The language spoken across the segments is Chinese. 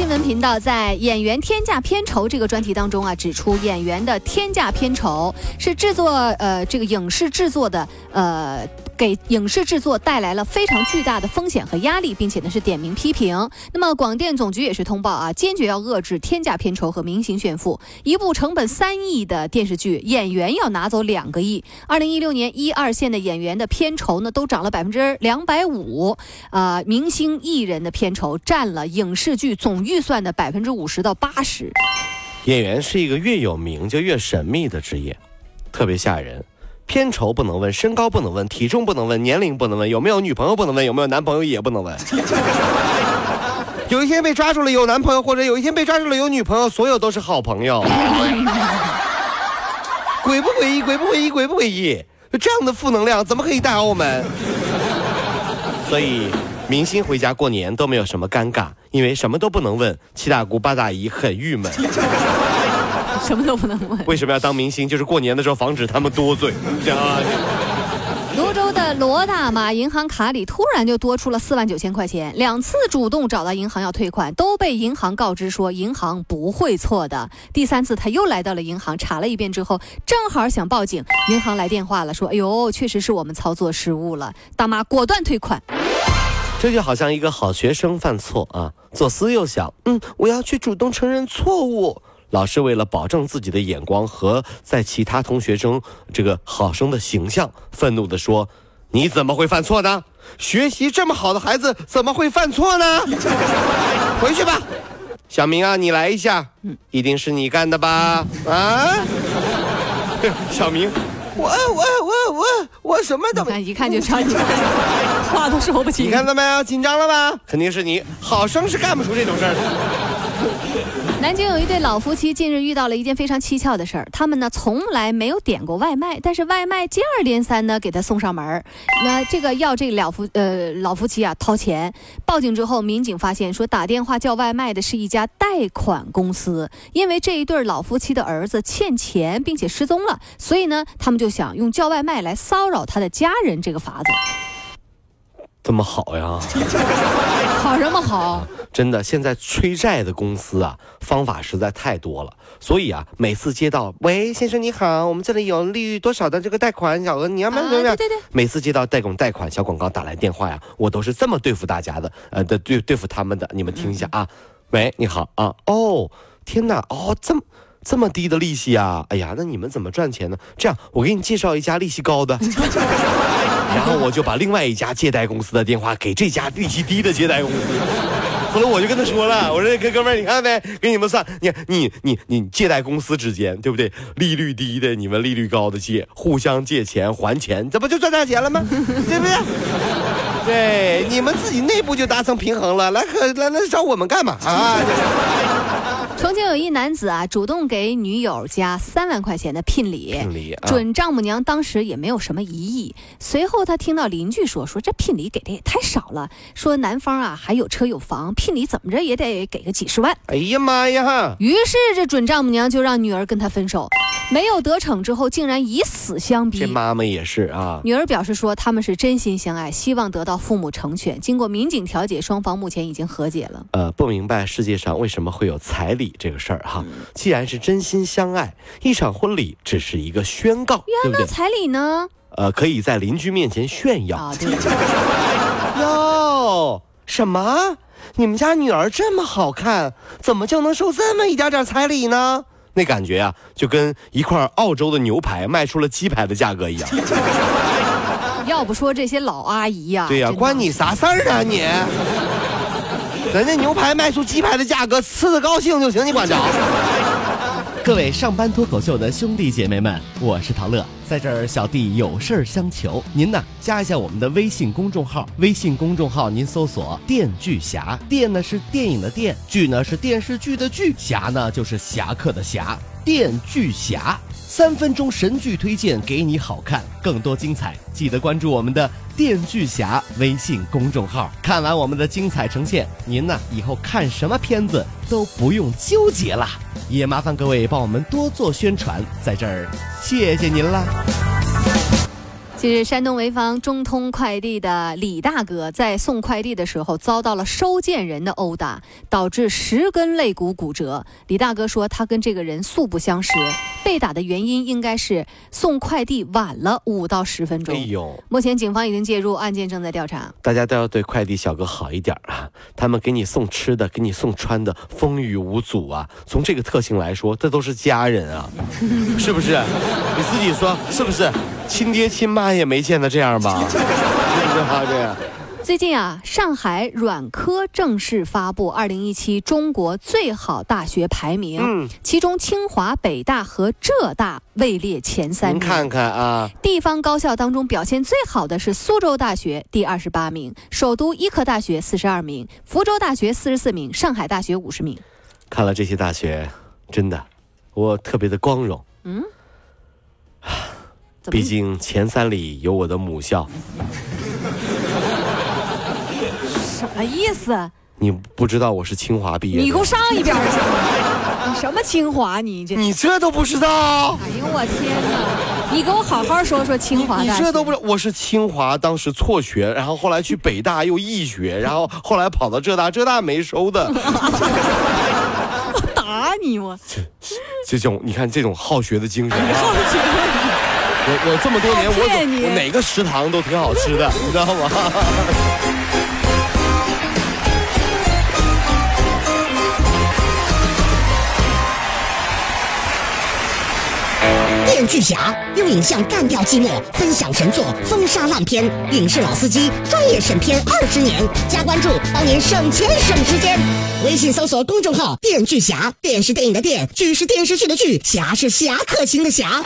新闻频道在演员天价片酬这个专题当中啊，指出演员的天价片酬是制作呃这个影视制作的呃。给影视制作带来了非常巨大的风险和压力，并且呢是点名批评。那么广电总局也是通报啊，坚决要遏制天价片酬和明星炫富。一部成本三亿的电视剧，演员要拿走两个亿。二零一六年一二线的演员的片酬呢都涨了百分之两百五，啊，明星艺人的片酬占了影视剧总预算的百分之五十到八十。演员是一个越有名就越神秘的职业，特别吓人。片酬不能问，身高不能问，体重不能问，年龄不能问，有没有女朋友不能问，有没有男朋友也不能问。有一天被抓住了有男朋友，或者有一天被抓住了有女朋友，所有都是好朋友。诡不诡异？诡不诡异？诡不诡异？这样的负能量怎么可以带我们？所以，明星回家过年都没有什么尴尬，因为什么都不能问，七大姑八大姨很郁闷。什么都不能问。为什么要当明星？就是过年的时候防止他们多嘴。泸州的罗大妈银行卡里突然就多出了四万九千块钱，两次主动找到银行要退款，都被银行告知说银行不会错的。第三次他又来到了银行查了一遍之后，正好想报警，银行来电话了，说：“哎呦，确实是我们操作失误了。”大妈果断退款。这就好像一个好学生犯错啊，左思右想，嗯，我要去主动承认错误。老师为了保证自己的眼光和在其他同学中这个好生的形象，愤怒地说：“你怎么会犯错呢？学习这么好的孩子怎么会犯错呢？回去吧，小明啊，你来一下，一定是你干的吧？啊，小明，我我我我我什么都没，一看就知道你话都说不清。你看到没有？紧张了吧？肯定是你，好生是干不出这种事儿的。南京有一对老夫妻，近日遇到了一件非常蹊跷的事儿。他们呢从来没有点过外卖，但是外卖接二连三呢给他送上门儿。那这个要这老夫呃老夫妻啊掏钱。报警之后，民警发现说打电话叫外卖的是一家贷款公司，因为这一对老夫妻的儿子欠钱并且失踪了，所以呢他们就想用叫外卖来骚扰他的家人这个法子。这么好呀？好什么好？真的，现在催债的公司啊，方法实在太多了。所以啊，每次接到“喂，先生你好，我们这里有利率多少的这个贷款小额，你要不要？”对对对。每次接到贷款贷款小广告打来电话呀，我都是这么对付大家的，呃，的对对付他们的。你们听一下啊，“喂，你好啊，哦，天哪，哦，这么这么低的利息啊？哎呀，那你们怎么赚钱呢？这样，我给你介绍一家利息高的。”然后我就把另外一家借贷公司的电话给这家利息低的借贷公司。后来我就跟他说了，我说哥哥们儿，你看呗？给你们算，你你你你借贷公司之间对不对？利率低的，你们利率高的借，互相借钱还钱，这不就赚大钱了吗？对不对？对，你们自己内部就达成平衡了，来可来来找我们干嘛啊？重庆有一男子啊，主动给女友加三万块钱的聘礼，聘礼，准丈母娘当时也没有什么异议。随后他听到邻居说，说这聘礼给的也太少了，说男方啊还有车有房，聘礼怎么着也得给个几十万。哎呀妈呀！于是这准丈母娘就让女儿跟他分手。没有得逞之后，竟然以死相逼。这妈妈也是啊。女儿表示说，他们是真心相爱，希望得到父母成全。经过民警调解，双方目前已经和解了。呃，不明白世界上为什么会有彩礼这个事儿哈？既然是真心相爱，一场婚礼只是一个宣告，对不对？彩礼呢？呃，可以在邻居面前炫耀。啊，对。哟，什么？你们家女儿这么好看，怎么就能收这么一点点彩礼呢？那感觉啊，就跟一块澳洲的牛排卖出了鸡排的价格一样。要不说这些老阿姨呀，对呀，关你啥事儿啊你？人家牛排卖出鸡排的价格，吃的高兴就行，你管着？各位上班脱口秀的兄弟姐妹们，我是陶乐，在这儿小弟有事儿相求，您呢加一下我们的微信公众号，微信公众号您搜索“电锯侠”，电呢是电影的电，剧呢是电视剧的剧，侠呢就是侠客的侠，电锯侠。三分钟神剧推荐给你好看，更多精彩，记得关注我们的电锯侠微信公众号。看完我们的精彩呈现，您呢以后看什么片子都不用纠结啦。也麻烦各位帮我们多做宣传，在这儿谢谢您啦。近日，山东潍坊中通快递的李大哥在送快递的时候遭到了收件人的殴打，导致十根肋骨骨折。李大哥说，他跟这个人素不相识，被打的原因应该是送快递晚了五到十分钟。哎呦，目前警方已经介入，案件正在调查。大家都要对快递小哥好一点啊！他们给你送吃的，给你送穿的，风雨无阻啊！从这个特性来说，这都是家人啊，是不是？你自己说是不是？亲爹亲妈也没见他这样吧？是不是啊？这样。最近啊，上海软科正式发布二零一七中国最好大学排名，嗯其中清华、北大和浙大位列前三名。您看看啊，地方高校当中表现最好的是苏州大学，第二十八名；首都医科大学四十二名；福州大学四十四名；上海大学五十名。看了这些大学，真的，我特别的光荣。怎么毕竟前三里有我的母校，什么意思？你不知道我是清华毕业。你给我上一边去！你什么清华？你这……你这都不知道？哎呦我天哪！你给我好好说说清华你大学。这都不知道？我是清华，当时辍学，然后后来去北大又易学，然后后来跑到浙大，浙大没收的。我打你我！这这种你看这种好学的精神啊！我我这么多年，我我哪个食堂都挺好吃的，你知道吗？电锯侠用影像干掉寂寞，分享神作，封杀烂片。影视老司机专业审片二十年，加关注帮您省钱省时间。微信搜索公众号“电锯侠”，电是电影的电，剧是电视剧的剧，侠是侠客行的侠。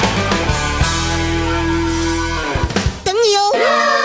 你哦。